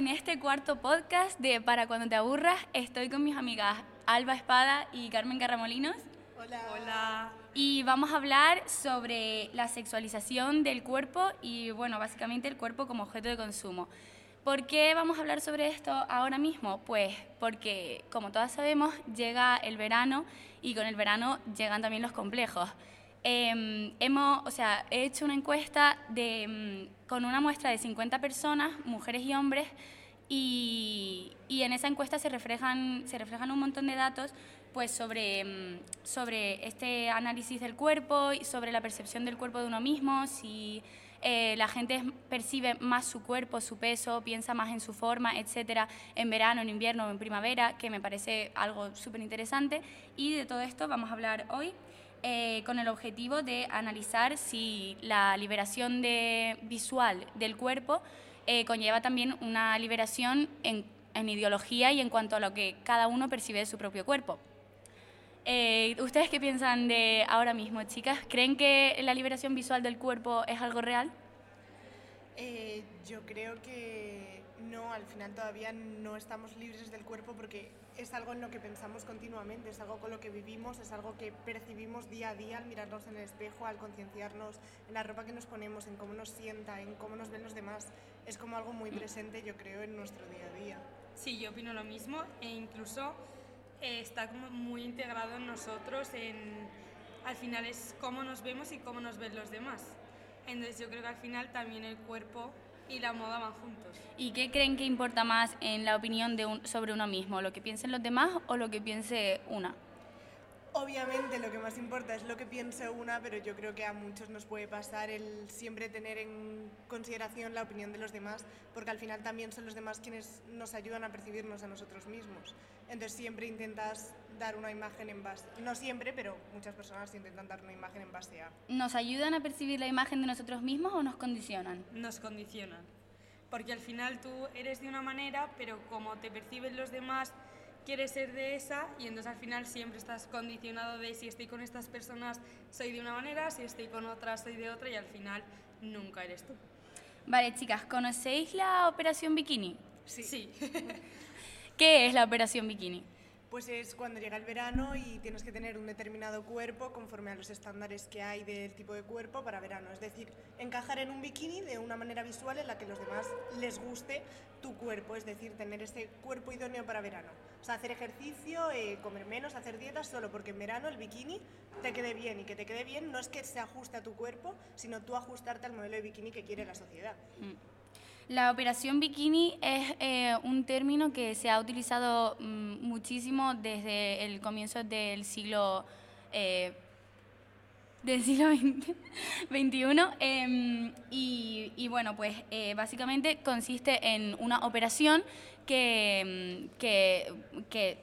en este cuarto podcast de Para cuando te aburras. Estoy con mis amigas Alba Espada y Carmen Carramolinos. Hola. Hola. Y vamos a hablar sobre la sexualización del cuerpo y, bueno, básicamente el cuerpo como objeto de consumo. ¿Por qué vamos a hablar sobre esto ahora mismo? Pues porque, como todas sabemos, llega el verano y con el verano llegan también los complejos. Em, hemos, o sea, he hecho una encuesta de, mm, con una muestra de 50 personas, mujeres y hombres, y, y, en esa encuesta se reflejan, se reflejan un montón de datos pues, sobre, mm, sobre este análisis del cuerpo y sobre la percepción del cuerpo de uno mismo, si eh, la gente percibe más su cuerpo, su peso, piensa más en su forma, etcétera, en verano, en invierno o en primavera, que me parece algo súper interesante. Y de todo esto vamos a hablar hoy. Eh, con el objetivo de analizar si la liberación de, visual del cuerpo eh, conlleva también una liberación en, en, ideología y en cuanto a lo que cada uno percibe de su propio cuerpo. Eh, ¿Ustedes qué piensan de ahora mismo, chicas? ¿Creen que la liberación visual del cuerpo es algo real? Eh, yo creo que no, al final todavía no estamos libres del cuerpo porque es algo en lo que pensamos continuamente, es algo con lo que vivimos, es algo que percibimos día a día al mirarnos en el espejo, al concienciarnos en la ropa que nos ponemos, en cómo nos sienta, en cómo nos ven los demás. Es como algo muy presente, yo creo, en nuestro día a día. Sí, yo opino lo mismo e incluso eh, está como muy integrado en nosotros, en, al final es cómo nos vemos y cómo nos ven los demás. Entonces yo creo que al final también el cuerpo y la moda juntos. ¿Y qué creen que importa más en la opinión de un, sobre uno mismo? ¿Lo que piensen los demás o lo que piense una? Obviamente lo que más importa es lo que piense una, pero yo creo que a muchos nos puede pasar el siempre tener en consideración la opinión de los demás, porque al final también son los demás quienes nos ayudan a percibirnos a nosotros mismos. Entonces siempre intentas dar una imagen en base, no siempre, pero muchas personas intentan dar una imagen en base a... ¿Nos ayudan a percibir la imagen de nosotros mismos o nos condicionan? Nos condicionan, porque al final tú eres de una manera, pero como te perciben los demás quieres ser de esa y entonces al final siempre estás condicionado de si estoy con estas personas soy de una manera, si estoy con otras soy de otra y al final nunca eres tú. Vale, chicas, ¿conocéis la operación bikini? Sí. sí. ¿Qué es la operación bikini? Pues es cuando llega el verano y tienes que tener un determinado cuerpo conforme a los estándares que hay del tipo de cuerpo para verano. Es decir, encajar en un bikini de una manera visual en la que los demás les guste tu cuerpo, es decir, tener este cuerpo idóneo para verano. O sea, hacer ejercicio, eh, comer menos, hacer dietas, solo porque en verano el bikini te quede bien. Y que te quede bien no es que se ajuste a tu cuerpo, sino tú ajustarte al modelo de bikini que quiere la sociedad. Mm. La operación bikini es eh, un término que se ha utilizado mm, muchísimo desde el comienzo del siglo eh, del siglo XXI em, y, y, bueno pues eh, básicamente consiste en una operación que, mm, que, que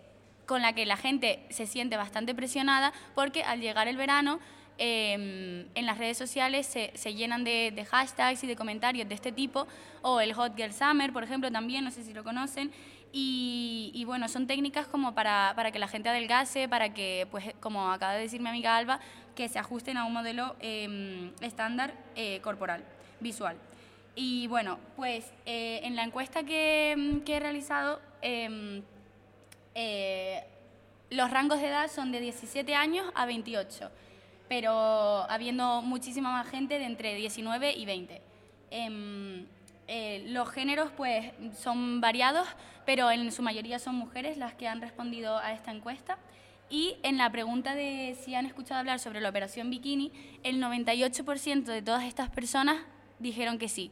con la que la gente se siente bastante presionada porque al llegar el verano Em, en las redes sociales se, se llenan de, de, hashtags y de comentarios de este tipo, o el Hot Girl Summer, por ejemplo, también, no sé si lo conocen, y, y bueno, son técnicas como para, para, que la gente adelgase, para que, pues, como acaba de decir mi amiga Alba, que se ajusten a un modelo eh, estándar eh, corporal, visual. Y bueno, pues eh, en la encuesta que, que he realizado, em, eh, los rangos de edad son de 17 años a 28 pero habiendo muchísima más gente de entre 19 y 20. Em, eh, los géneros pues son variados, pero en su mayoría son mujeres las que han respondido a esta encuesta. Y en la pregunta de si han escuchado hablar sobre la operación bikini, el 98% de todas estas personas dijeron que sí.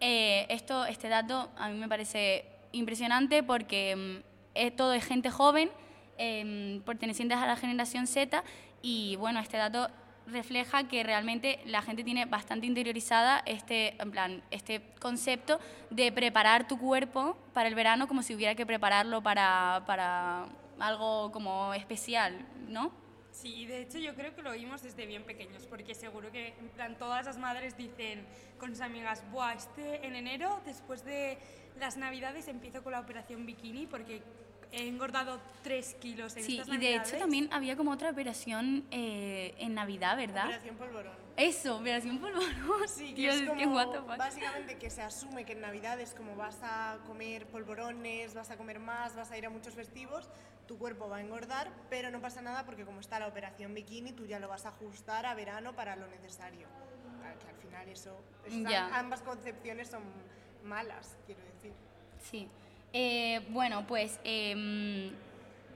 Eh, esto, este dato a mí me parece impresionante porque mm, todo es gente joven, eh, pertenecientes a la generación Z y bueno, este dato refleja que realmente la gente tiene bastante interiorizada este, en plan, este concepto de preparar tu cuerpo para el verano como si hubiera que prepararlo para, para algo como especial, ¿no? Sí, de hecho yo creo que lo oímos desde bien pequeños, porque seguro que en plan todas las madres dicen con sus amigas, Buah, este en enero, después de las navidades, empiezo con la operación bikini, porque he engordado 3 kilos en sí, estas y de hecho también había como otra operación eh, en Navidad, ¿verdad? Operación polvorón. Eso, operación polvorón. Sí, que Dios, es como que what the fuck. básicamente que se asume que en Navidad es como vas a comer polvorones, vas a comer más, vas a ir a muchos festivos, tu cuerpo va a engordar, pero no pasa nada porque como está la operación bikini, tú ya lo vas a ajustar a verano para lo necesario. Que al final eso, esas- Ya. ambas concepciones son malas, quiero decir. Sí. Eh, bueno, pues, em,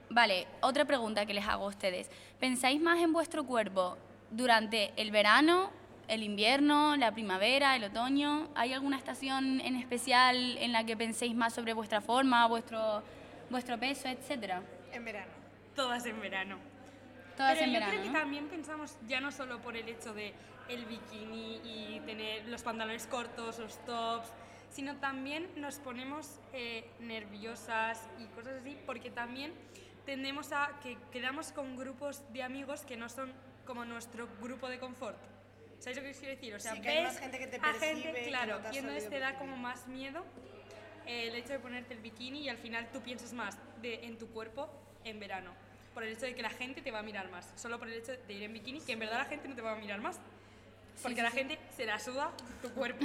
vale, otra pregunta que les hago a ustedes. ¿Pensáis más en vuestro cuerpo durante el verano, el invierno, la primavera, el otoño? ¿Hay alguna estación en especial en la que penséis más sobre vuestra forma, vuestro, vuestro peso, etcétera? En verano. Todas en verano. Todas Pero en yo verano, creo que ¿no? también pensamos ya no solo por el hecho de el bikini y tener los pantalones cortos, los tops, sino también nos ponemos eh, nerviosas y cosas así porque también tendemos a que quedamos con grupos de amigos que no son como nuestro grupo de confort. ¿Sabéis lo que quiero decir? O sea, Sí, que hay ves más gente que te a percibe gente, que claro, no te has y entonces te da percibir. como más miedo eh, el hecho de ponerte el bikini y al final tú piensas más de, en tu cuerpo en verano. Por el hecho de que la gente te va a mirar más. Solo por el hecho de ir en bikini, que en verdad la gente no te va a mirar más. Porque sí, la sí. gente se la suda tu cuerpo.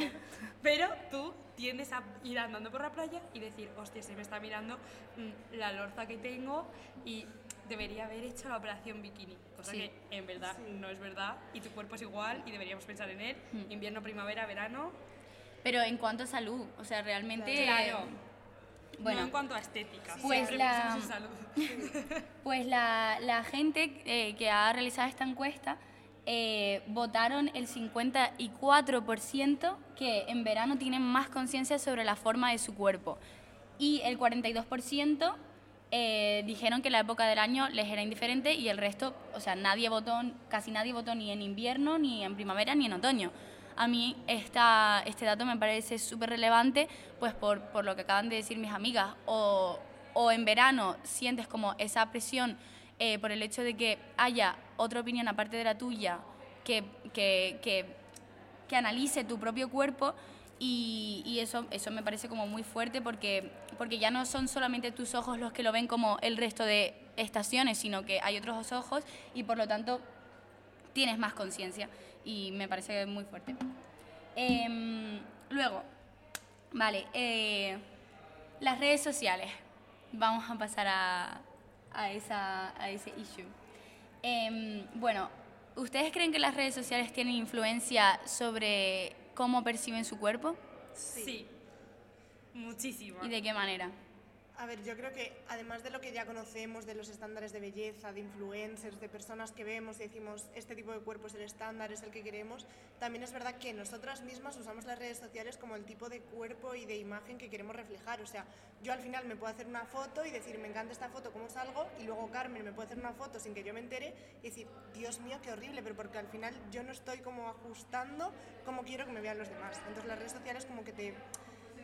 Pero tú tiendes a ir andando por la playa y decir, hostia, se me está mirando mm, la lorza que tengo y debería haber hecho la operación bikini. Cosa Sí. que en verdad Sí. no es verdad y tu cuerpo es igual y deberíamos pensar en él. Mm. Invierno, primavera, verano. Pero en cuanto a salud, o sea, realmente... Claro. Bueno, no en cuanto a estética. Pues siempre la- en salud. Pues la, la gente eh, que ha realizado esta encuesta eh, votaron el 54% que en verano tienen más conciencia sobre la forma de su cuerpo y el 42% eh, dijeron que la época del año les era indiferente y el resto, o sea, nadie votó, casi nadie votó ni en invierno, ni en primavera, ni en otoño. A mí esta, este dato me parece súper relevante, pues por, por lo que acaban de decir mis amigas, o, o en verano sientes como esa presión eh, por el hecho de que haya otra opinión aparte de la tuya que, que, que, que analice tu propio cuerpo y, y eso, eso me parece como muy fuerte porque, porque ya no son solamente tus ojos los que lo ven como el resto de estaciones, sino que hay otros ojos y por lo tanto tienes más conciencia y me parece muy fuerte. Em, luego, vale, eh, las redes sociales. Vamos a pasar a, a, esa, a ese issue. Em, bueno, ¿ustedes creen que las redes sociales tienen influencia sobre cómo perciben su cuerpo? Sí. Muchísimo. ¿Y de qué manera? A ver, yo creo que además de lo que ya conocemos de los estándares de belleza, de influencers, de personas que vemos y decimos este tipo de cuerpo es el estándar, es el que queremos, también es verdad que nosotras mismas usamos las redes sociales como el tipo de cuerpo y de imagen que queremos reflejar. O sea, yo al final me puedo hacer una foto y decir, me encanta esta foto, cómo salgo, y luego Carmen me puede hacer una foto sin que yo me entere y decir, Dios mío, qué horrible, pero porque al final yo no estoy como ajustando como quiero que me vean los demás. Entonces las redes sociales como que te,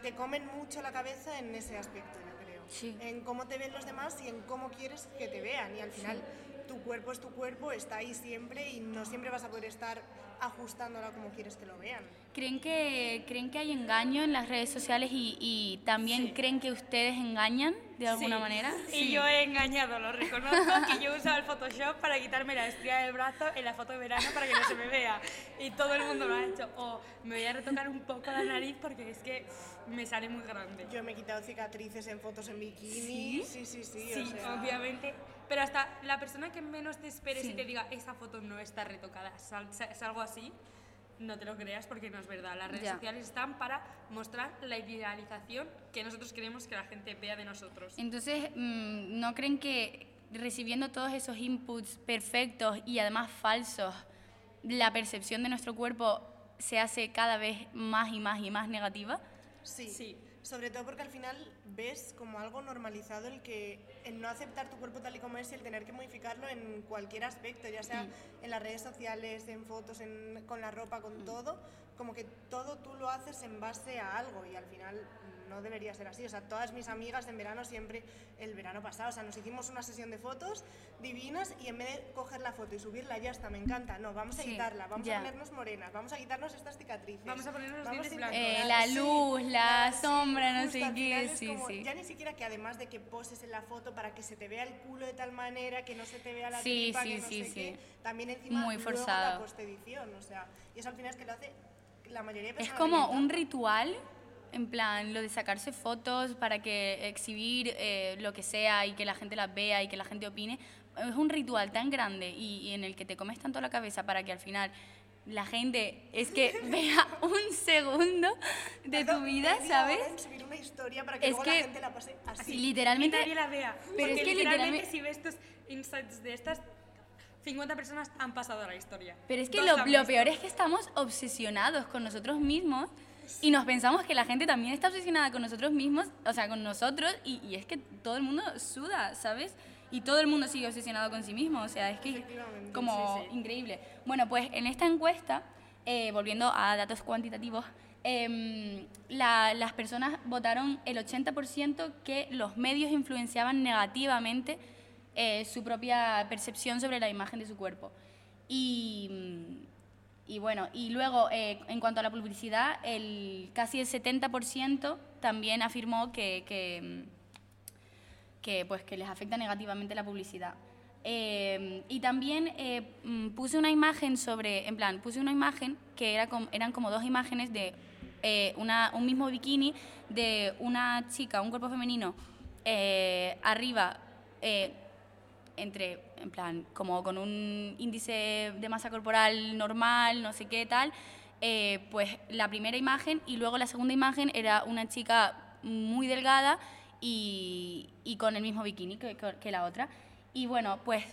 te comen mucho la cabeza en ese aspecto, Sí. en cómo te ven los demás y en cómo quieres que te vean. Y al final tu cuerpo es tu cuerpo, está ahí siempre y no siempre vas a poder estar ajustándolo como quieres que lo vean. ¿Creen que, ¿creen que hay engaño en las redes sociales y, y también Sí. creen que ustedes engañan de alguna Sí. manera? Y yo he engañado, lo reconozco, que yo he usado el Photoshop para quitarme la estría del brazo en la foto de verano para que no se me vea. Y todo el mundo lo ha hecho. O me voy a retocar un poco la nariz porque es que me sale muy grande. Yo me he quitado cicatrices en fotos en bikini. ¿Sí? Sí, sí, sí. Sí, o sea, obviamente. Pero hasta la persona que menos te esperes Sí. y te diga, esa foto no está retocada, es algo así, no te lo creas porque no es verdad. Las redes Ya. sociales están para mostrar la idealización que nosotros queremos que la gente vea de nosotros. Entonces, mm, ¿no creen que recibiendo todos esos inputs perfectos y además falsos, la percepción de nuestro cuerpo se hace cada vez más y más y más negativa? Sí. Sí. Sobre todo porque al final ves como algo normalizado el que el no aceptar tu cuerpo tal y como es y el tener que modificarlo en cualquier aspecto, ya sea en las redes sociales, en fotos, en- con la ropa, con todo, como que todo tú lo haces en base a algo y al final no debería ser así. O sea, todas mis amigas en verano siempre, el verano pasado, o sea, nos hicimos una sesión de fotos divinas y en vez de coger la foto y subirla, ya está, me encanta. No, vamos a Sí, quitarla, vamos ya. a ponernos morenas, vamos a quitarnos estas cicatrices. Vamos a ponernos vamos dientes a blancos. Eh, la sí, luz, la sí, sombra, no sé qué, sí, como- sí. Ya ni siquiera que además de que poses en la foto para que se te vea el culo de tal manera que no se te vea la Sí, tripa, sí, que no sí, sé sí. qué, también encima Muy luego forzado. la postedición, o sea, y eso al final es que lo hace la mayoría de Es personas. como un ritual, en plan, lo de sacarse fotos para que exhibir eh, lo que sea y que la gente las vea y que la gente opine. Es un ritual tan grande y, y en el que te comes tanto la cabeza para que al final la gente es que vea un segundo de tu vida, ¿sabes? subir una historia para que Es luego que- la gente la pase así. Así, Y literalmente. nadie la vea. Pero es que literalmente literalmente- si ves estos insights de estas, 50 personas han pasado a la historia. Pero es que lo, lo peor es que estamos obsesionados con nosotros mismos y nos pensamos que la gente también está obsesionada con nosotros mismos, o sea, con nosotros, y, y es que todo el mundo suda, ¿sabes? Y todo el mundo sigue obsesionado con sí mismo, o sea, es que es como sí, sí. increíble. Bueno, pues en esta encuesta, eh, volviendo a datos cuantitativos, em, la- las personas votaron el 80% que los medios influenciaban negativamente eh, su propia percepción sobre la imagen de su cuerpo. Y, mm, y bueno, y luego eh, en cuanto a la publicidad, el, casi el 70% también afirmó que, mm, que, pues, que les afecta negativamente la publicidad. Eh, y también eh, mm, puse una imagen sobre, en plan, puse una imagen que era com- eran como dos imágenes de una, un mismo bikini de una chica, un cuerpo femenino, arriba, entre, en plan, como con un índice de masa corporal normal, no sé qué tal, eh, pues la primera imagen y luego la segunda imagen era una chica muy delgada y, y con el mismo bikini que, que- la otra. Y bueno, pues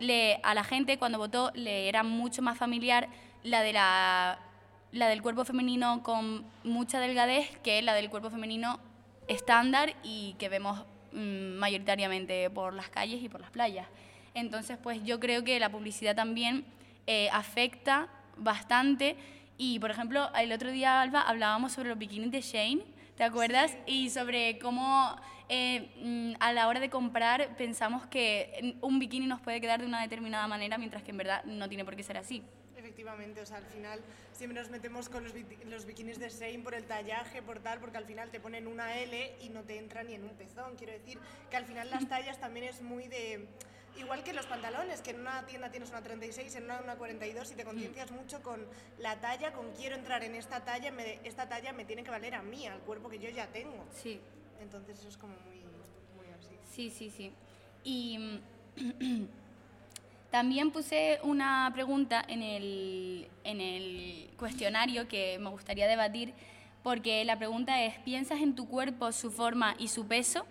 le, a la gente cuando votó le era mucho más familiar la de la, la del cuerpo femenino con mucha delgadez que la del cuerpo femenino estándar y que vemos mayoritariamente por las calles y por las playas. Entonces, pues yo creo que la publicidad también eh, afecta bastante. Y, por ejemplo, el otro día, Alba, hablábamos sobre los bikinis de Shane, ¿te acuerdas? Y sobre cómo eh, mm, a la hora de comprar pensamos que un bikini nos puede quedar de una determinada manera, mientras que en verdad no tiene por qué ser así. Efectivamente, o sea, al final siempre nos metemos con los, los bikinis de Shein por el tallaje, por tal, porque al final te ponen una L y no te entra ni en un pezón. Quiero decir que al final las tallas también es muy de... Igual que los pantalones, que en una tienda tienes una 36, en una una 42 y te conciencias mucho con la talla, con quiero entrar en esta talla, me- esta talla me tiene que valer a mí, al cuerpo que yo ya tengo. Sí. Entonces eso es como muy, muy así. Sí, sí, sí. Y mm, también puse una pregunta en el, en el cuestionario que me gustaría debatir, porque la pregunta es, ¿piensas en tu cuerpo, su forma y su peso?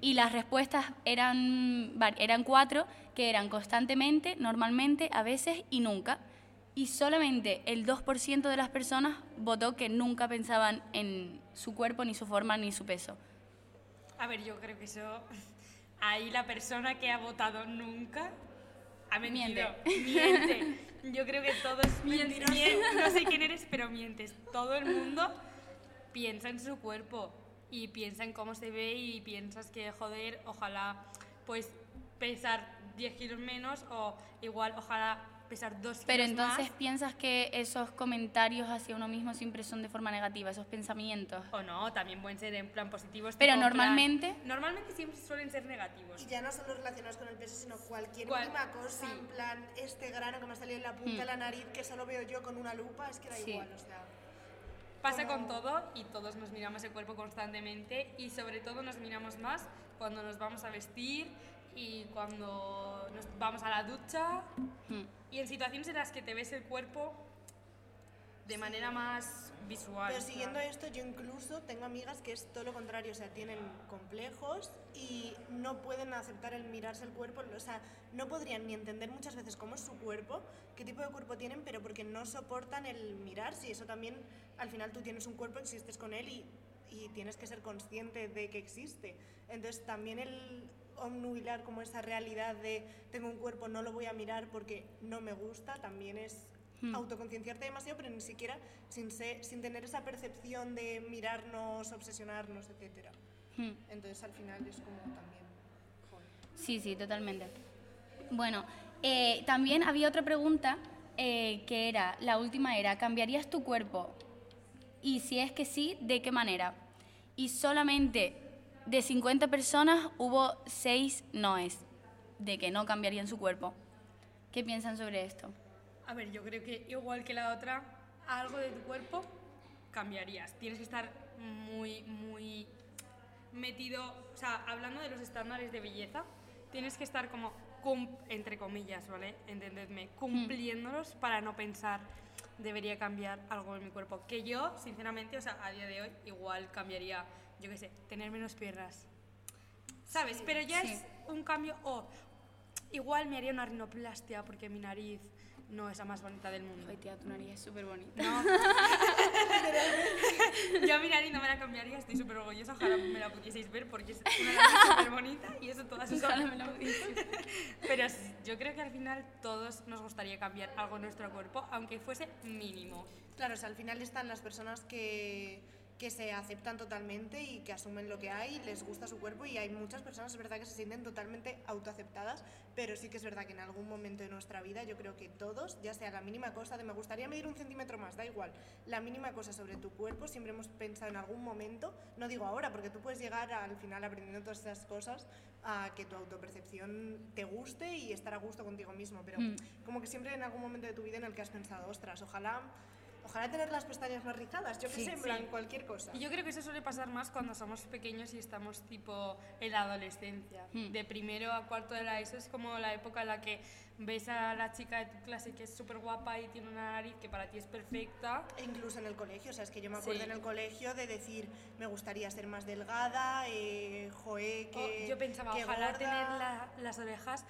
Y las respuestas eran, eran cuatro, que eran constantemente, normalmente, a veces y nunca. Y solamente el 2% de las personas votó que nunca pensaban en su cuerpo, ni su forma, ni su peso. A ver, yo creo que eso. Ahí la persona que ha votado nunca ha mentido. Miente. Yo creo que todos mienten. No sé quién eres, pero mientes. Todo el mundo piensa en su cuerpo y piensa en cómo se ve y piensas que, joder, ojalá pues pesar 10 kilos menos o igual, ojalá pesar 2 kilos Pero entonces más. piensas que esos comentarios hacia uno mismo siempre son de forma negativa, esos pensamientos. O no, también pueden ser en plan positivos. Pero en plan- normalmente- normalmente siempre suelen ser negativos. Y ya no solo relacionados con el peso, sino cualquier Cual- mínima cosa, sí. en plan, este grano que me ha salido en la punta de la nariz, que solo veo yo con una lupa, es que da Sí. igual, o sea... Pasa con todo y todos nos miramos el cuerpo constantemente y sobre todo nos miramos más cuando nos vamos a vestir y cuando nos vamos a la ducha Hmm. y en situaciones en las que te ves el cuerpo de manera más visual. Pero siguiendo esto, yo incluso tengo amigas que es todo lo contrario, o sea, tienen complejos y no pueden aceptar el mirarse el cuerpo, o sea, no podrían ni entender muchas veces cómo es su cuerpo, qué tipo de cuerpo tienen, pero porque no soportan el mirarse y eso también, al final tú tienes un cuerpo, existes con él y, y tienes que ser consciente de que existe. Entonces también el obnubilar como esa realidad de tengo un cuerpo, no lo voy a mirar porque no me gusta, también es Hmm. autoconcienciarte demasiado, pero ni siquiera sin, sin tener esa percepción de mirarnos, obsesionarnos, etc. Hmm. Entonces al final es como también... joder. Sí, sí, totalmente. Bueno, eh, también había otra pregunta eh, que era, la última era, ¿cambiarías tu cuerpo? Y si es que sí, ¿de qué manera? Y solamente de 50 personas hubo 6 noes de que no cambiarían su cuerpo. ¿Qué piensan sobre esto? A ver, yo creo que igual que la otra, algo de tu cuerpo cambiarías. Tienes que estar muy, muy metido, o sea, hablando de los estándares de belleza, tienes que estar como, entre comillas, ¿vale? Entendedme, cumpliéndolos para no pensar, debería cambiar algo en mi cuerpo. Que yo, sinceramente, o sea, a día de hoy, igual cambiaría, yo qué sé, tener menos piernas. ¿Sabes? Pero ya Sí. es un cambio, o igual me haría una rinoplastia porque mi nariz no es la más bonita del mundo. Ay, tía, tu nariz es súper bonita. No. Yo mi nariz no me la cambiaría, estoy súper orgullosa, ojalá me la pudieseis ver porque es una nariz súper bonita y eso todas sus Ojalá me la. Pero sí, yo creo que al final todos nos gustaría cambiar algo en nuestro cuerpo, aunque fuese mínimo. Claro, o sea, al final están las personas que, que se aceptan totalmente y que asumen lo que hay, les gusta su cuerpo y hay muchas personas, es verdad, que se sienten totalmente autoaceptadas, pero sí que es verdad que en algún momento de nuestra vida yo creo que todos, ya sea la mínima cosa de me gustaría medir un centímetro más, da igual, la mínima cosa sobre tu cuerpo, siempre hemos pensado en algún momento, no digo ahora, porque tú puedes llegar al final aprendiendo todas esas cosas a que tu autopercepción te guste y estar a gusto contigo mismo, pero Mm. como que siempre en algún momento de tu vida en el que has pensado, ostras, ojalá Ojalá tener las pestañas más rizadas, yo qué Sí, sé, en sí. plan cualquier cosa. Y yo creo que eso suele pasar más cuando somos pequeños y estamos tipo en la adolescencia. Hmm. De primero a cuarto de la ESO es como la época en la que ves a la chica de tu clase que es súper guapa y tiene una nariz que para ti es perfecta. E incluso en el colegio, o sea, es que yo me acuerdo Sí. en el colegio de decir, me gustaría ser más delgada, eh, joe, O que yo pensaba, que ojalá gorda". tener la- las orejas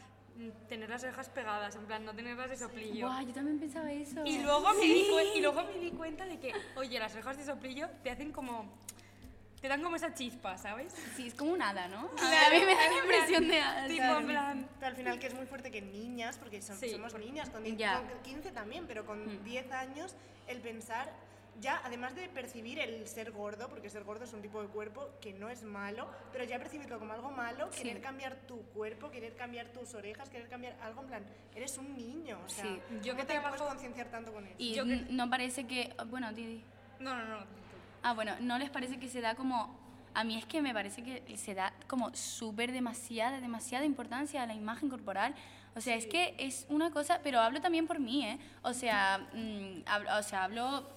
tener las orejas pegadas, en plan, no tenerlas de soplillo. Guau, yo también pensaba eso. Y luego, me di, y luego me di cuenta de que, oye, las orejas de soplillo te hacen como... Te dan como esa chispa, ¿sabes? Sí, es como un hada, ¿no? Claro, a mí me da la plan, impresión de hada. tipo, en plan... Pero al final que es muy fuerte que niñas, porque son- Sí, somos niñas, con, 10 Ya. con 15 también, pero con Mm. 10 años, el pensar, ya además de percibir el ser gordo, porque ser gordo es un tipo de cuerpo que no es malo, pero ya percibirlo como algo malo, Sí. querer cambiar tu cuerpo, querer cambiar tus orejas, querer cambiar algo, en plan, eres un niño, o sea, Sí. Yo ¿cómo que te trabajo- puedes concienciar tanto con eso? Y Yo que- no parece que... Bueno, Didi. No, no, no. Ah, bueno, ¿no les parece que se da como... A mí es que me parece que se da como súper demasiada, demasiada importancia a la imagen corporal. O sea, es que es una cosa, pero hablo también por mí, ¿eh? O sea, mm, hablo, o sea, hablo,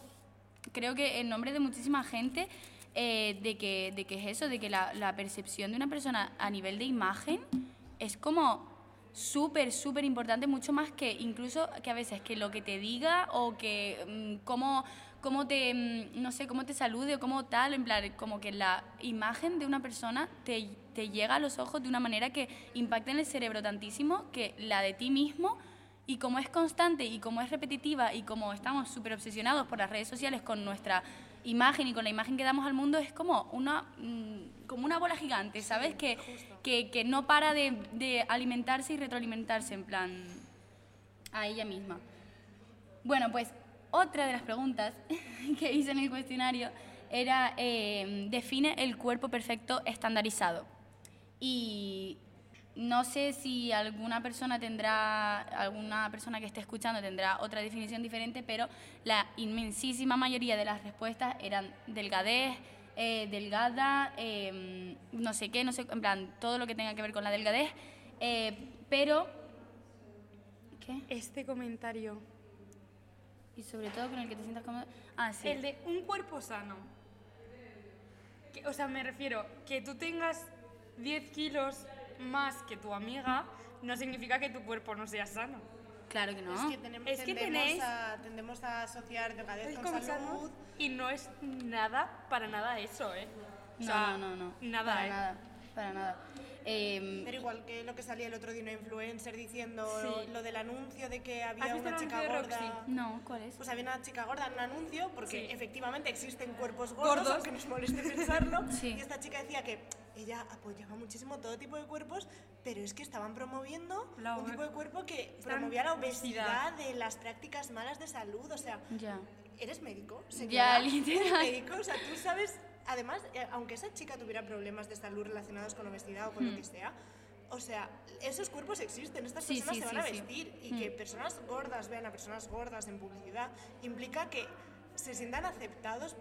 creo que en nombre de muchísima gente, eh, de, que, de que es eso, de que la, percepción de una persona a nivel de imagen es como súper, súper importante, mucho más que incluso que a veces que lo que te diga o que mm, cómo, cómo te, mm, no sé, cómo te salude o cómo tal, en plan, como que la imagen de una persona te, te llega a los ojos de una manera que impacta en el cerebro tantísimo que la de ti mismo y como es constante y como es repetitiva y como estamos súper obsesionados por las redes sociales con nuestra imagen y con la imagen que damos al mundo, es como una, mm, como una bola gigante, ¿sabes? que, que, que no para de, de alimentarse y retroalimentarse en plan a ella misma. Bueno, pues otra de las preguntas que hice en el cuestionario era, eh, define el cuerpo perfecto estandarizado. Y no sé si alguna persona tendrá, alguna persona que esté escuchando tendrá otra definición diferente, pero la inmensísima mayoría de las respuestas eran delgadez, eh, delgada, eh, no sé qué, no sé, en plan, todo lo que tenga que ver con la delgadez, eh, pero... ¿Qué? Este comentario, Y sobre todo con el que te sientas cómodo. Ah, sí. el de un cuerpo sano. Que- o sea, me refiero, que tú tengas 10 kilos más que tu amiga, no significa que tu cuerpo no sea sano. Claro que no. Es que, tenemos, Es que tendemos, tenéis- a, tendemos a asociar delgadez con salud. y no es nada, para nada eso, ¿eh? O no, sea, no, no, no. Nada, Para ¿eh? nada. Para nada. Em, Pero igual que lo que salía el otro día una influencer diciendo Sí. lo del anuncio de que ¿Has había visto una el chica gorda. Roxy? no, ¿cuál es? Pues había una chica gorda en un anuncio porque Sí. efectivamente existen cuerpos gordos, Gordos. aunque nos moleste pensarlo. Sí. Y esta chica decía que ella apoyaba muchísimo todo tipo de cuerpos, pero es que estaban promoviendo La un tipo de cuerpo que promovía la obesidad. de las prácticas malas de salud, o sea, Ya. ¿eres médico? Ya, literal. ¿Eres médico? O sea, tú sabes, además, eh, aunque esa chica tuviera problemas de salud relacionados con obesidad o con Hmm. lo que sea, o sea, esos cuerpos existen, estas Sí, personas sí, se van sí, a vestir y Hmm. que personas gordas vean a personas gordas en publicidad implica que se sientan aceptados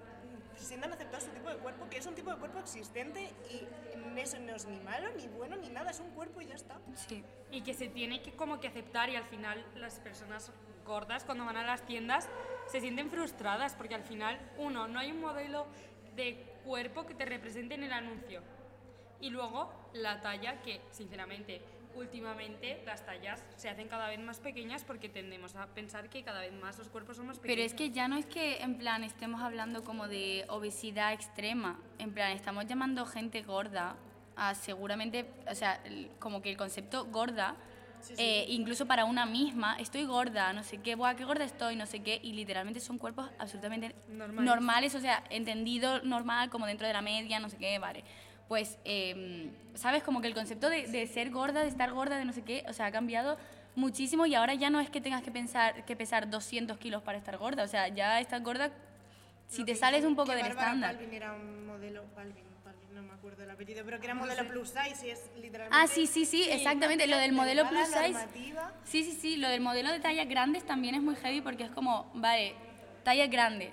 se sientan aceptados su tipo de cuerpo, que es un tipo de cuerpo existente y eso no es ni malo, ni bueno, ni nada, es un cuerpo y ya está. Sí. y que se tiene que como que aceptar y al final las personas gordas cuando van a las tiendas se sienten frustradas porque al final uno no hay un modelo de cuerpo que te represente en el anuncio y luego la talla que sinceramente últimamente las tallas se hacen cada vez más pequeñas porque tendemos a pensar que cada vez más los cuerpos son más pequeños. Pero es que ya no es que en plan estemos hablando como de obesidad extrema, en plan estamos llamando gente gorda a seguramente, o sea, como que el concepto gorda, eh, incluso para una misma, estoy gorda, no sé qué, buah, qué gorda estoy, no sé qué, y literalmente son cuerpos absolutamente Normales. normales, o sea, entendido normal, como dentro de la media, no sé qué, vale. Pues, eh, ¿sabes? Como que el concepto de, de ser gorda, de estar gorda, de no sé qué, o sea, ha cambiado muchísimo y ahora ya no es que tengas que pensar que pesar 200 kilos para estar gorda, o sea, ya estás gorda si Lo te sales un poco que del Bárbara estándar. Palvin era un modelo, Palvin, Palvin, no me acuerdo el apellido, pero que era modelo plus size y es literalmente... Ah, sí, sí, sí, exactamente, lo del modelo plus size. normativa. Sí, sí, sí, lo del modelo de tallas grandes también es muy heavy porque es como, vale, tallas grandes.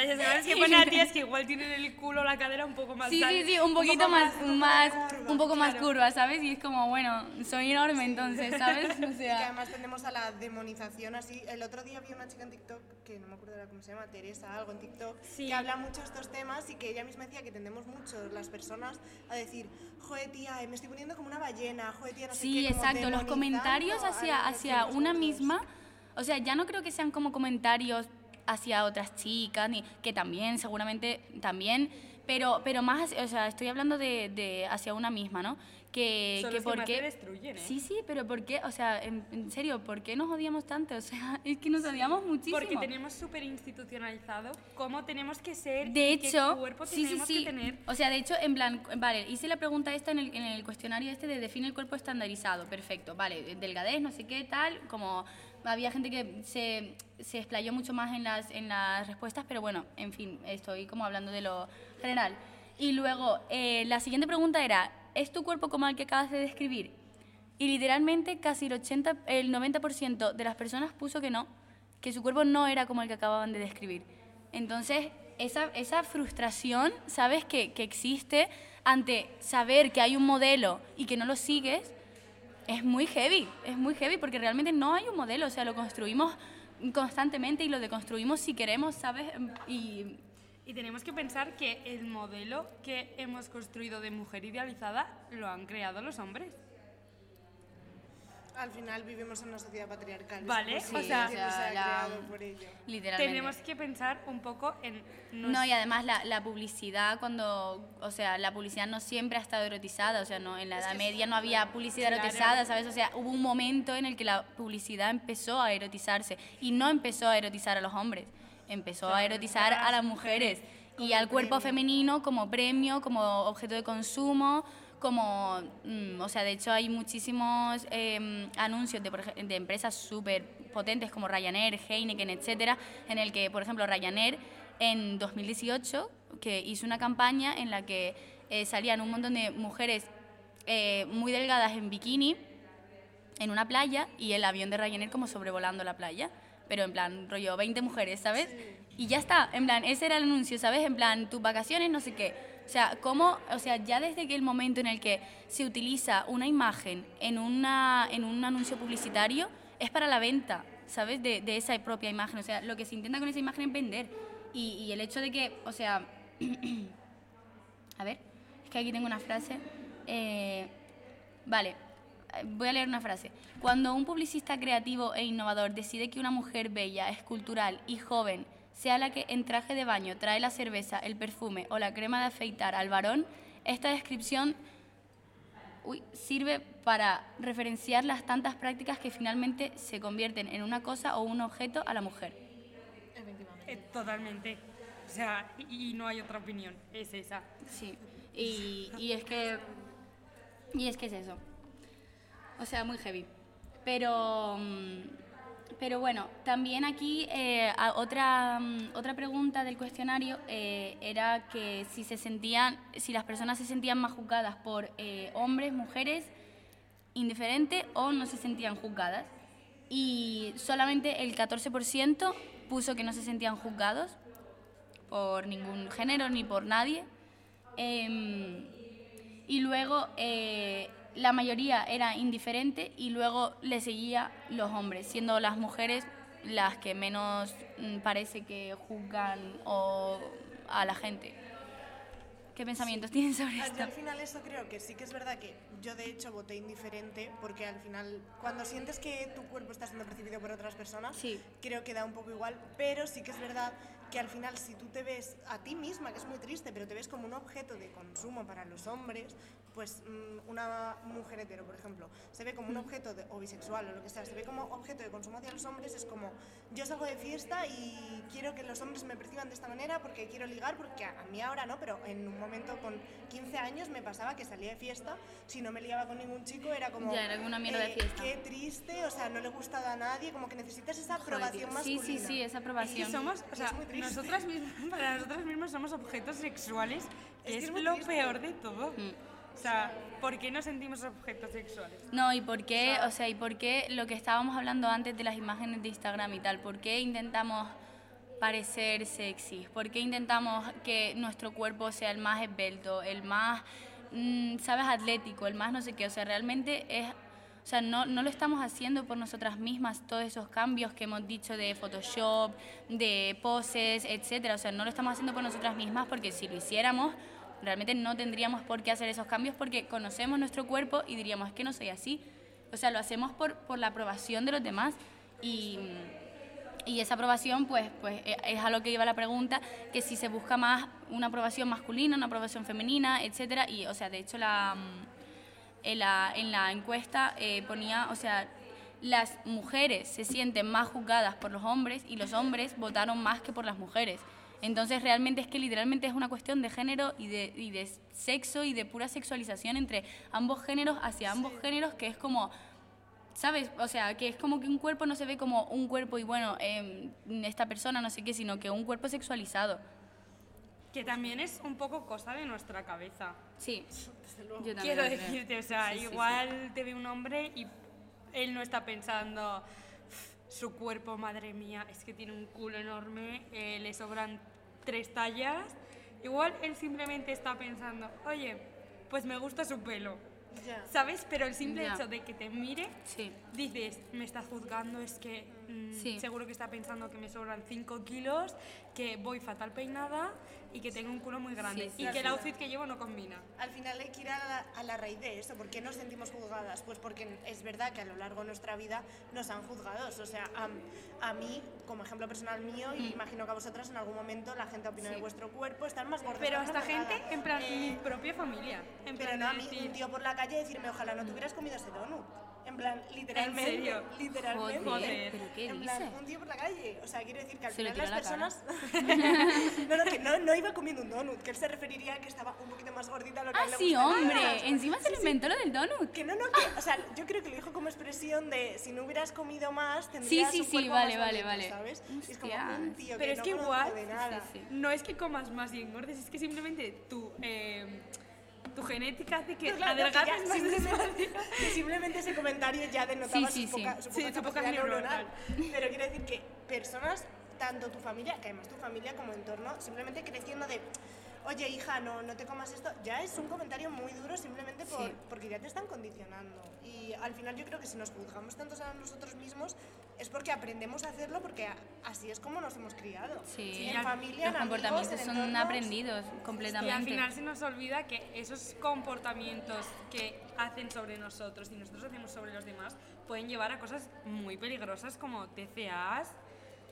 Tallas grandes que ponen a tías que igual tienen el culo o la cadera un poco más Sí, tal- sí, sí, un poquito más, un poco más, curva, un poco más claro. curva, ¿sabes? Y es como, bueno, soy enorme entonces, ¿sabes? O Y que además tendemos a la demonización así. El otro día vi una chica en TikTok, que no me acuerdo ahora cómo se llama, Teresa, algo en TikTok, Sí. que habla mucho de estos temas y que ella misma decía que tendemos mucho las personas a decir, joder tía, me estoy poniendo como una ballena, joder tía, no sé sí, qué. como exacto, los comentarios hacia, hacia una nosotros. misma, o sea, ya no creo que sean como comentarios hacia otras chicas, ni que también, seguramente también, pero, pero más, o sea, estoy hablando de, de hacia una misma, ¿no? Que, Son que los que por más qué- te destruyen, ¿eh? Sí, sí, pero ¿por qué? O sea, en, en serio, ¿por qué nos odiamos tanto? O sea, es que nos odiamos muchísimo. Porque tenemos súper institucionalizado cómo tenemos que ser De y qué hecho, cuerpo sí, sí, tenemos sí. que tener. O sea, de hecho, en plan, vale, hice la pregunta esta en el, en el cuestionario este de define el cuerpo estandarizado, perfecto, vale, delgadez, no sé qué, tal, como había gente que se, se explayó mucho más en las, en las respuestas, pero bueno, en fin, estoy como hablando de lo general. Y luego, eh, la siguiente pregunta era, ¿es tu cuerpo como el que acabas de describir? Y literalmente casi el, 80, el 90% de las personas puso que no, que su cuerpo no era como el que acababan de describir. Entonces, esa, esa frustración, ¿sabes? Que, que existe ante saber que hay un modelo y que no lo sigues, es muy heavy, es muy heavy porque realmente no hay un modelo, o sea, lo construimos constantemente y lo deconstruimos si queremos, ¿sabes? Y Y tenemos que pensar que el modelo que hemos construido de mujer idealizada lo han creado los hombres. Al final vivimos en una sociedad patriarcal. Vale, o sea- se la- por ello. literalmente. Tenemos que pensar un poco en... nos- No, y además la, la publicidad cuando, o sea, la publicidad no siempre ha estado erotizada, o sea, no, en la Edad Media no había publicidad Claro. erotizada, ¿sabes? O sea, hubo un momento en el que la publicidad empezó a erotizarse y no empezó a erotizar a los hombres, empezó a erotizar a las mujeres y al cuerpo femenino como premio, como objeto de consumo, como, mm, o sea, de hecho hay muchísimos eh, anuncios de, de empresas súper potentes como Ryanair, Heineken, etcétera, en el que, por ejemplo, Ryanair en 2018 que hizo una campaña en la que eh, salían un montón de mujeres eh, muy delgadas en bikini en una playa y el avión de Ryanair como sobrevolando la playa, pero en plan rollo 20 mujeres, ¿sabes? Y ya está, en plan, ese era el anuncio, ¿sabes? En plan, tus vacaciones, no sé qué. O sea, cómo, o sea, ya desde que el momento en el que se utiliza una imagen en, una, en un anuncio publicitario, es para la venta, ¿sabes? De, esa propia imagen. O sea, lo que se intenta con esa imagen es vender. Y, el hecho de que, o sea, a ver, es que aquí tengo una frase. Eh, vale, voy a leer una frase. Cuando un publicista creativo e innovador decide que una mujer bella, escultural y joven sea la que en traje de baño trae la cerveza, el perfume o la crema de afeitar al varón, esta descripción uy, sirve para referenciar las tantas prácticas que finalmente se convierten en una cosa o un objeto a la mujer. Eh, totalmente. O sea, y, y no hay otra opinión, es esa. Sí. Y, y es que... Y es que es eso. O sea, muy heavy. Pero... Pero bueno, también aquí eh, otra, mm, otra pregunta del cuestionario eh, era que si se sentían, si las personas se sentían más juzgadas por eh, hombres, mujeres, indiferente o no se sentían juzgadas. Y solamente el 14% puso que no se sentían juzgados por ningún género ni por nadie. Em, y luego eh, la mayoría era indiferente y luego le seguía los hombres, siendo las mujeres las que menos mm, parece que juzgan o a la gente. ¿Qué pensamientos tienen sobre Yo esto? al final eso creo que sí que es verdad que yo de hecho voté indiferente porque al final cuando sientes que tu cuerpo está siendo percibido por otras personas, Sí. creo que da un poco igual, pero sí que es verdad que al final si tú te ves a ti misma, que es muy triste, pero te ves como un objeto de consumo para los hombres, pues mm, una mujer hetero, por ejemplo, se ve como un objeto de, o bisexual o lo que sea, se ve como objeto de consumo hacia los hombres, es como yo salgo de fiesta y quiero que los hombres me perciban de esta manera porque quiero ligar, porque a, a mí ahora no, pero en un momento con 15 años me pasaba que salía de fiesta, si no me liaba con ningún chico era como... Ya, era una mierda de eh, fiesta. Qué triste, o sea, no le he gustado a nadie, como que necesitas esa Joder, aprobación tío. Sí, masculina. sí, sí, esa aprobación. somos, o sea, Es muy triste. Nosotras mismas, para nosotras mismas somos objetos sexuales, que Es que lo triste. peor de todo. Mm. O sea, ¿por qué nos sentimos objetos sexuales? No, y por qué, o sea, y por qué lo que estábamos hablando antes de las imágenes de Instagram y tal, ¿por qué intentamos parecer sexy? ¿Por qué intentamos que nuestro cuerpo sea el más esbelto, el más, mm, sabes, atlético, el más no sé qué? O sea, realmente es, o sea, no, no lo estamos haciendo por nosotras mismas, todos esos cambios que hemos dicho de Photoshop, de poses, etcétera. O sea, no lo estamos haciendo por nosotras mismas porque si lo hiciéramos, realmente no tendríamos por qué hacer esos cambios porque conocemos nuestro cuerpo y diríamos, es que no soy así. O sea, lo hacemos por, por la aprobación de los demás y, y esa aprobación, pues, pues eh, es a lo que iba la pregunta, que si se busca más una aprobación masculina, una aprobación femenina, etcétera. Y, o sea, de hecho, la, en, la, en la encuesta eh, ponía, o sea, las mujeres se sienten más juzgadas por los hombres y los hombres votaron más que por las mujeres. Entonces realmente es que literalmente es una cuestión de género y de, y de sexo y de pura sexualización entre ambos géneros hacia ambos géneros que es como, ¿sabes? O sea, que es como que un cuerpo no se ve como un cuerpo y bueno, em, esta persona no sé qué, sino que un cuerpo sexualizado. Que también es un poco cosa de nuestra cabeza. Sí, yo también Quiero lo creo. decirte, o sea, Sí, sí, sí. igual te ve un hombre y él no está pensando su cuerpo, madre mía, es que tiene un culo enorme, eh, le sobran tres tallas. Igual él simplemente está pensando, oye, pues me gusta su pelo. Ya. ¿Sabes? Pero el simple Ya. hecho de que te mire, Sí. dices, me está juzgando, es que mm, Sí. seguro que está pensando que me sobran 5 kilos, que voy fatal peinada y que tengo un culo muy grande. Sí, y que el outfit que llevo no combina. Al final hay que ir a la, a la raíz de eso. ¿Por qué nos sentimos juzgadas? Pues porque es verdad que a lo largo de nuestra vida nos han juzgado. O sea, a, a mí, como ejemplo personal mío, y imagino que a vosotras en algún momento la gente opina de Mm. Sí. vuestro cuerpo, están más gordas. Pero esta gente, en plan, Eh, mi propia familia. En Pero plan no a de mí, decir, un tío por la calle decirme, ojalá no te hubieras comido ese donut. En plan, literalmente. serio? Literalmente. Joder. ¿pero qué en plan, dice? un tío por la calle. O sea, quiero decir que al Se lo final las tiró a la personas. no, no, que no, no iba comiendo un donut, que él se referiría a que estaba un poquito más gordita de lo que a Ah, él le sí, gustaba. hombre, encima se lo inventó lo del donut. Que no, no, que, o sea, yo creo que lo dijo como expresión de si no hubieras comido más, tendrías sí, un sí, cuerpo vale, más vale, bonito, vale. ¿sabes? Y es como Hostias. un tío Pero que es no que conozco igual, de nada. sí. no es que comas más y engordes, es que simplemente tu, eh, tu genética hace que claro, que simplemente, que simplemente ese comentario ya denotaba Sí, sí, su sí. poca, su Sí, poca su poca neuronal. Pero quiero decir que personas, tanto tu familia, que además tu familia como entorno, simplemente creciendo de, oye hija, no, no te comas esto, ya es un comentario muy duro simplemente por, Sí. porque ya te están condicionando. Y al final yo creo que si nos juzgamos tantos a nosotros mismos es porque aprendemos a hacerlo porque así es como nos hemos criado. Sí, en familia, los en amigos, comportamientos en son entornos. aprendidos Y completamente. al final se nos olvida que esos comportamientos que hacen sobre nosotros y nosotros hacemos sobre los demás pueden llevar a cosas muy peligrosas como TCAs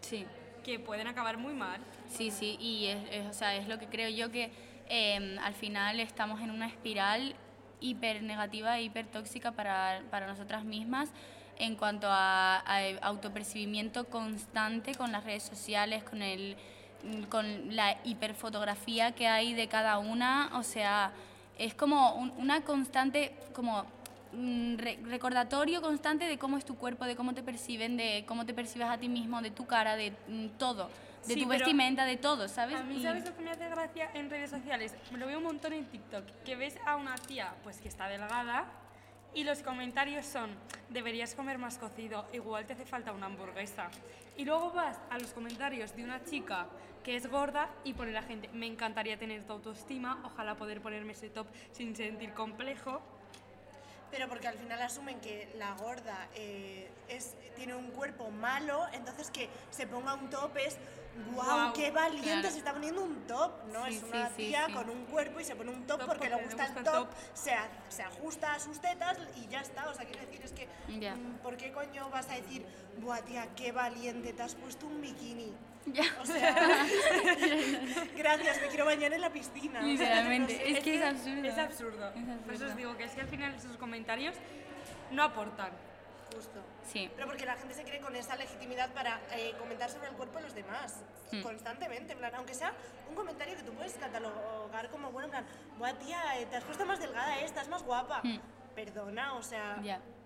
Sí. que pueden acabar muy mal. Sí, sí, y es, es- o sea, es lo que creo yo que eh, al final estamos en una espiral hiper negativa e hiper tóxica para, para nosotras mismas en cuanto a, a autopercibimiento constante con las redes sociales, con, el, con la hiperfotografía que hay de cada una, o sea, es como un- una constante, como re- recordatorio constante de cómo es tu cuerpo, de cómo te perciben, de cómo te percibes a ti mismo, de tu cara, de mm, todo, de Sí, tu vestimenta, de todo, ¿sabes? A mí, ¿sabes lo que me hace gracia en redes sociales? Me lo veo un montón en TikTok, que ves a una tía pues que está delgada y los comentarios son, deberías comer más cocido, igual te hace falta una hamburguesa. Y luego vas a los comentarios de una chica que es gorda y pone la gente, me encantaría tener tu autoestima, ojalá poder ponerme ese top sin sentir complejo. Pero porque al final asumen que la gorda eh, es, tiene un cuerpo malo, entonces que se ponga un top es, wow, Guau, qué valiente claro. se está poniendo un top, ¿no? Sí, es una sí, tía sí. con un cuerpo y se pone un top, Top porque, le porque le gusta, gusta el el top, top. Se, a- se ajusta a sus tetas y ya está. O sea, quiero decir, es que, mm, ¿por qué coño vas a decir, buah, tía, qué valiente, te has puesto un bikini? Ya. O sea, gracias, me quiero bañar en la piscina. o sea, Literalmente. no sé. Es que es absurdo. Es absurdo. Es Por eso absurdo. os digo que es que al final esos comentarios no aportan. Justo. Sí. Pero porque la gente se cree con esa legitimidad para eh, comentar sobre el cuerpo de los demás, Mm. constantemente, en plan, aunque sea un comentario que tú puedes catalogar como bueno, en plan, buah tía, eh, te has puesto más delgada, eh, estás más guapa. Mm. Perdona, o sea,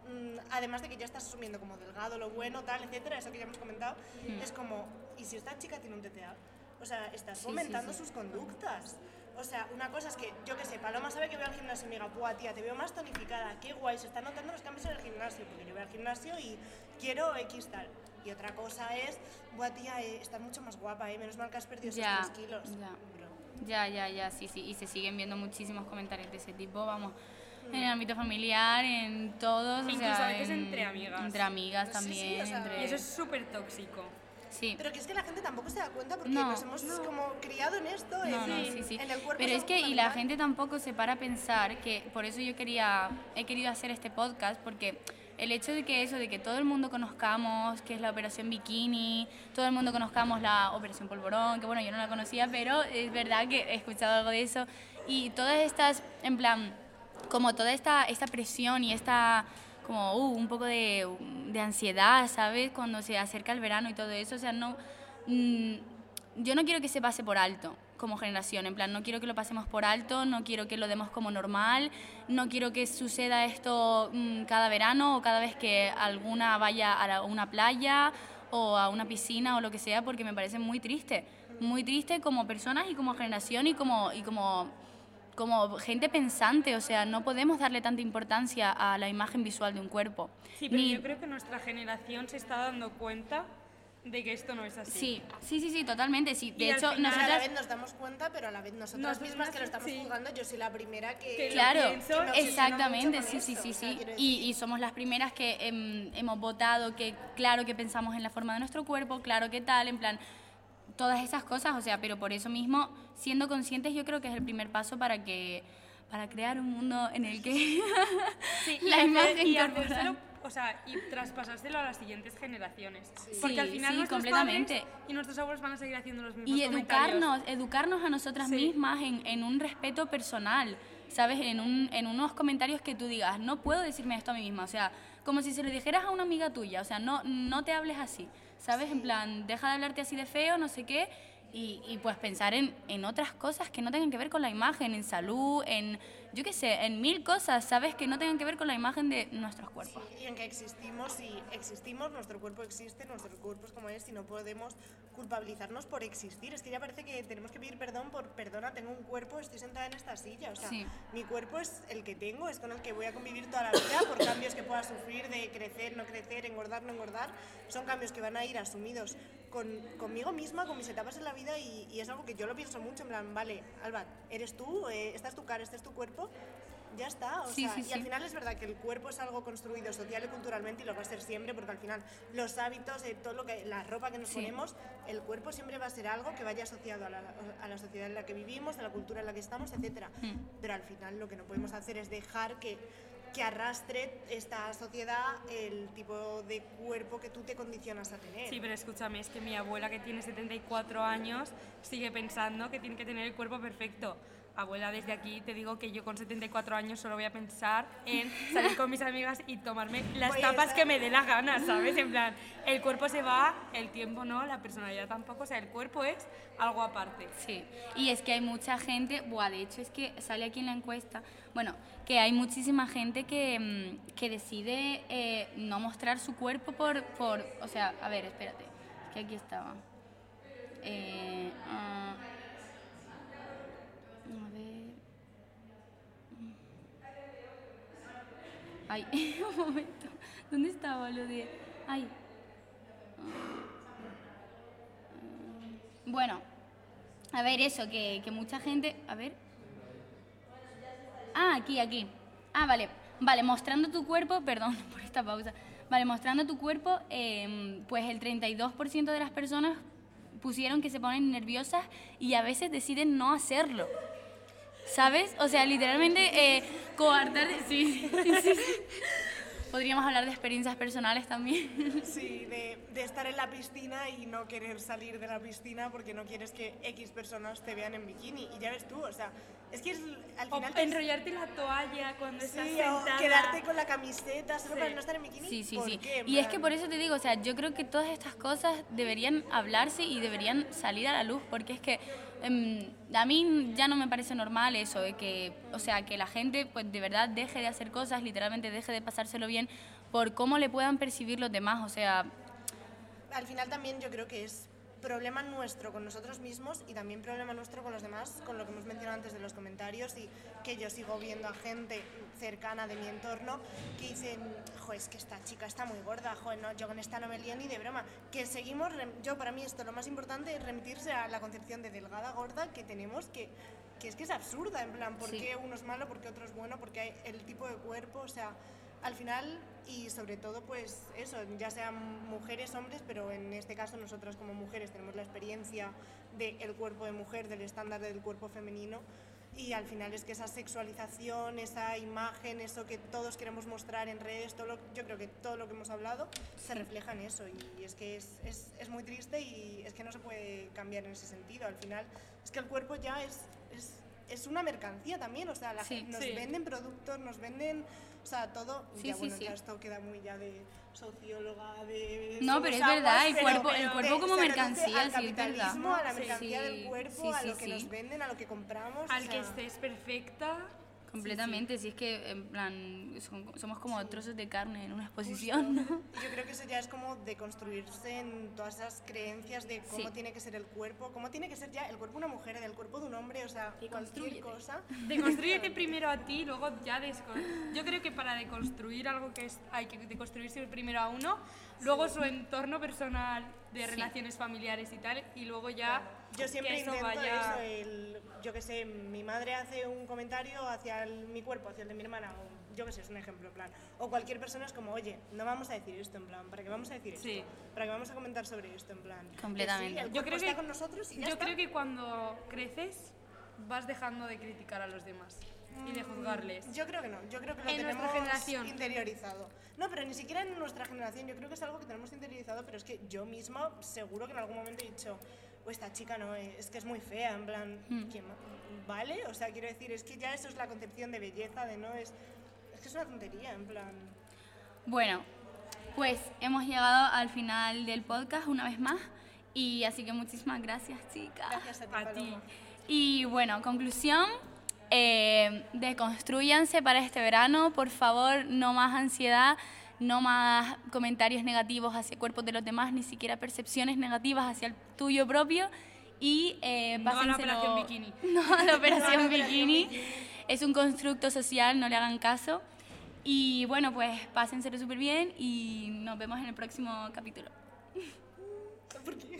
mm, además de que ya estás asumiendo como delgado, lo bueno, tal, etcétera, eso que ya hemos comentado, es como, ¿y si esta chica tiene un TTA? O sea, estás Sí, sí, fomentando sí. sus conductas. O sea, una cosa es que, yo qué sé, Paloma sabe que voy al gimnasio y me diga, buah, tía, te veo más tonificada, qué guay, se están notando los cambios en el gimnasio, porque yo voy al gimnasio y quiero X tal. Y otra cosa es, buah, tía, eh, estás mucho más guapa, eh, menos mal que has perdido esos Ya, 3 kilos. ya. Bro. Ya, ya, ya, sí, sí. Y se siguen viendo muchísimos comentarios de ese tipo, vamos. En el ámbito familiar, en todos. o Incluso sea, a veces en- entre amigas. Entre amigas Sí, sí, también. o sea, entre- Y eso es súper tóxico. Sí. Pero que es que la gente tampoco se da cuenta porque No, nos hemos como criado en esto, No, en, no, sí, sí. en el cuerpo. Pero es que, y la gente tampoco se para a pensar que, por eso yo quería, he querido hacer este podcast, porque el hecho de que eso, de que todo el mundo conozcamos qué es la operación bikini, todo el mundo conozcamos la operación polvorón, que bueno, yo no la conocía, pero es verdad que he escuchado algo de eso, y todas estas, en plan, como toda esta, esta presión y esta como uh, un poco de, de ansiedad, ¿sabes? Cuando se acerca el verano y todo eso, o sea, no... mm, yo no quiero que se pase por alto como generación, en plan, no quiero que lo pasemos por alto, no quiero que lo demos como normal, no quiero que suceda esto mm, cada verano o cada vez que alguna vaya a una playa o a una piscina o lo que sea, porque me parece muy triste, muy triste como personas y como generación y como, y como, como gente pensante, o sea, no podemos darle tanta importancia a la imagen visual de un cuerpo. Sí, pero Ni- yo creo que nuestra generación se está dando cuenta de que esto no es así. Sí, sí, sí, sí, totalmente, sí. De Y al hecho, final, a la nosotras... vez nos damos cuenta, pero a la vez nosotras Nosotras mismas que lo estamos sí. juzgando, yo soy la primera que... Que Claro, pienso, que exactamente, sí, sí, sí, o sea, sí. Y, y somos las primeras que em, hemos votado, que claro que pensamos en la forma de nuestro cuerpo, claro que tal, en plan, todas esas cosas, o sea, pero por eso mismo, siendo conscientes, yo creo que es el primer paso para que para crear un mundo en el que Sí, la imagen y corporal. o sea, y traspasárselo a las siguientes generaciones. Sí, Porque al final sí, nuestros completamente. padres y nuestros abuelos van a seguir haciendo los mismos y educarnos, educarnos a nosotras Sí. mismas en, en un respeto personal, ¿sabes? En, un, en unos comentarios que tú digas, no puedo decirme esto a mí misma, o sea, como si se lo dijeras a una amiga tuya, o sea, no, no te hables así, ¿sabes? En plan, deja de hablarte así de feo, no sé qué, y, y pues pensar en, en otras cosas que no tengan que ver con la imagen, en salud, en, yo qué sé, en mil cosas, ¿sabes? Que no tengan que ver con la imagen de nuestros cuerpos. Y en que existimos y existimos, nuestro cuerpo existe, nuestro cuerpo es como es y no podemos culpabilizarnos por existir. Es que ya parece que tenemos que pedir perdón por, perdona, tengo un cuerpo, estoy sentada en esta silla. O sea, Sí. mi cuerpo es el que tengo, es con el que voy a convivir toda la vida por cambios que pueda sufrir de crecer, no crecer, engordar, no engordar. Son cambios que van a ir asumidos con, conmigo misma, con mis etapas en la vida y, y es algo que yo lo pienso mucho, en plan, vale, Alba, eres tú, eh, esta es tu cara, este es tu cuerpo. Ya está, o Sí, sea, sí, y sí. al final es verdad que el cuerpo es algo construido social y culturalmente y lo va a ser siempre porque al final los hábitos, eh, todo lo que, la ropa que nos ponemos, el cuerpo siempre va a ser algo que vaya asociado a la, a la sociedad en la que vivimos, a la cultura en la que estamos, etc. Mm. Pero al final lo que no podemos hacer es dejar que, que arrastre esta sociedad el tipo de cuerpo que tú te condicionas a tener. Sí, pero escúchame, es que mi abuela que tiene 74 años sigue pensando que tiene que tener el cuerpo perfecto. Abuela, desde aquí te digo que yo con 74 años solo voy a pensar en salir con mis amigas y tomarme las Pues tapas que me dé la gana, ¿sabes? En plan, el cuerpo se va, el tiempo no, la personalidad tampoco, o sea, el cuerpo es algo aparte. Sí, y es que hay mucha gente, buah, de hecho es que sale aquí en la encuesta, bueno, que hay muchísima gente que, mm, que decide eh, no mostrar su cuerpo por, por, o sea, a ver, espérate, es que aquí estaba. Eh, ah, a ver. Ay, un momento, ¿dónde estaba lo de...? Ay. Bueno, a ver, eso, que, que mucha gente. A ver. Ah, aquí, aquí. Ah, vale. Vale, mostrando tu cuerpo, perdón por esta pausa. Vale, mostrando tu cuerpo, em, pues el 32% de las personas pusieron que se ponen nerviosas y a veces deciden no hacerlo. ¿Sabes? O sea, literalmente eh, coartar. Sí, sí, sí, sí. Podríamos hablar de experiencias personales también. Sí, de, de estar en la piscina y no querer salir de la piscina porque no quieres que X personas te vean en bikini. Y ya ves tú, o sea, es que es, al O final... te- enrollarte la toalla cuando estás Sí, sentada. o quedarte con la camiseta solo Sí. para no estar en bikini. Sí, sí, ¿Por sí. qué? Y es que por eso te digo, o sea, yo creo que todas estas cosas deberían hablarse y deberían salir a la luz, porque es que a mí ya no me parece normal eso, de que, o sea, que la gente pues de verdad deje de hacer cosas, literalmente deje de pasárselo bien por cómo le puedan percibir los demás, o sea, Al final también yo creo que es problema nuestro con nosotros mismos y también problema nuestro con los demás, con lo que hemos mencionado antes de los comentarios y que yo sigo viendo a gente cercana de mi entorno que dicen, jo, es que esta chica está muy gorda, jo, no, yo con esta no me lío ni de broma. Que seguimos, yo para mí esto lo más importante es remitirse a la concepción de delgada gorda que tenemos, que, que es que es absurda, en plan, ¿por Sí. qué uno es malo, por qué otro es bueno, porque hay el tipo de cuerpo, o sea, al final y sobre todo pues eso, ya sean mujeres, hombres, pero en este caso nosotras como mujeres tenemos la experiencia del cuerpo de mujer, del estándar del cuerpo femenino y al final es que esa sexualización, esa imagen, eso que todos queremos mostrar en redes, todo lo- yo creo que todo lo que hemos hablado se refleja en eso y es que es, es, es muy triste y es que no se puede cambiar en ese sentido. Al final es que el cuerpo ya es, es, es una mercancía también, o sea, la Sí. nos Sí. venden productos, nos venden, o sea, todo, Sí, ya sí, bueno, sí. ya esto queda muy ya de socióloga, de... No, pero es verdad, el pero- cuerpo- el cuerpo de- como mercancía, al sí, es verdad. a la Sí. mercancía Sí, del cuerpo, sí, a sí, lo que sí. nos venden, a lo que compramos. o Al que sea, estés perfecta. Completamente, si es que en plan son- somos como trozos de carne en una exposición, ¿no? Y Yo creo que eso ya es como deconstruirse en todas esas creencias de cómo Sí. tiene que ser el cuerpo, cómo tiene que ser ya el cuerpo de una mujer, del cuerpo de un hombre, o sea, cualquier Deconstrúyete. cosa. Deconstrúyete primero a ti, luego ya. Yo creo que para deconstruir algo que es, hay que deconstruirse primero a uno, luego su entorno personal de Sí. relaciones familiares y tal, y luego ya Yo siempre que eso intento vaya... eso, el, yo que sé, mi madre hace un comentario hacia el- mi cuerpo, hacia el de mi hermana, o yo que sé, es un ejemplo, en plan. O cualquier persona es como, oye, no vamos a decir esto, en plan, ¿para qué vamos a decir esto? Sí. ¿Para qué vamos a comentar sobre esto, en plan? Que sí, Completamente. el Yo creo está que- con nosotros y ya Yo está. creo que cuando creces vas dejando de criticar a los demás y de juzgarles. Yo creo que no, yo creo que lo En nuestra tenemos generación. interiorizado. No, pero ni siquiera en nuestra generación, yo creo que es algo que tenemos interiorizado, pero es que yo misma seguro que en algún momento he dicho, o esta chica no, eh, es que es muy fea, en plan, Hmm. ¿qué ma- ¿vale? O sea, quiero decir, es que ya eso es la concepción de belleza, de no, es, es que es una tontería, en plan... Bueno, pues hemos llegado al final del podcast una vez más y así que muchísimas gracias chicas. Gracias a ti, A ti. Y bueno, conclusión, eh, deconstruyanse para este verano, por favor, no más ansiedad, no más comentarios negativos hacia cuerpos de los demás, ni siquiera percepciones negativas hacia el tuyo propio y eh, No a la operación bikini. No a la operación operación bikini. Es un constructo social, no le hagan caso. Y bueno, pues pásenselo súper bien y nos vemos en el próximo capítulo.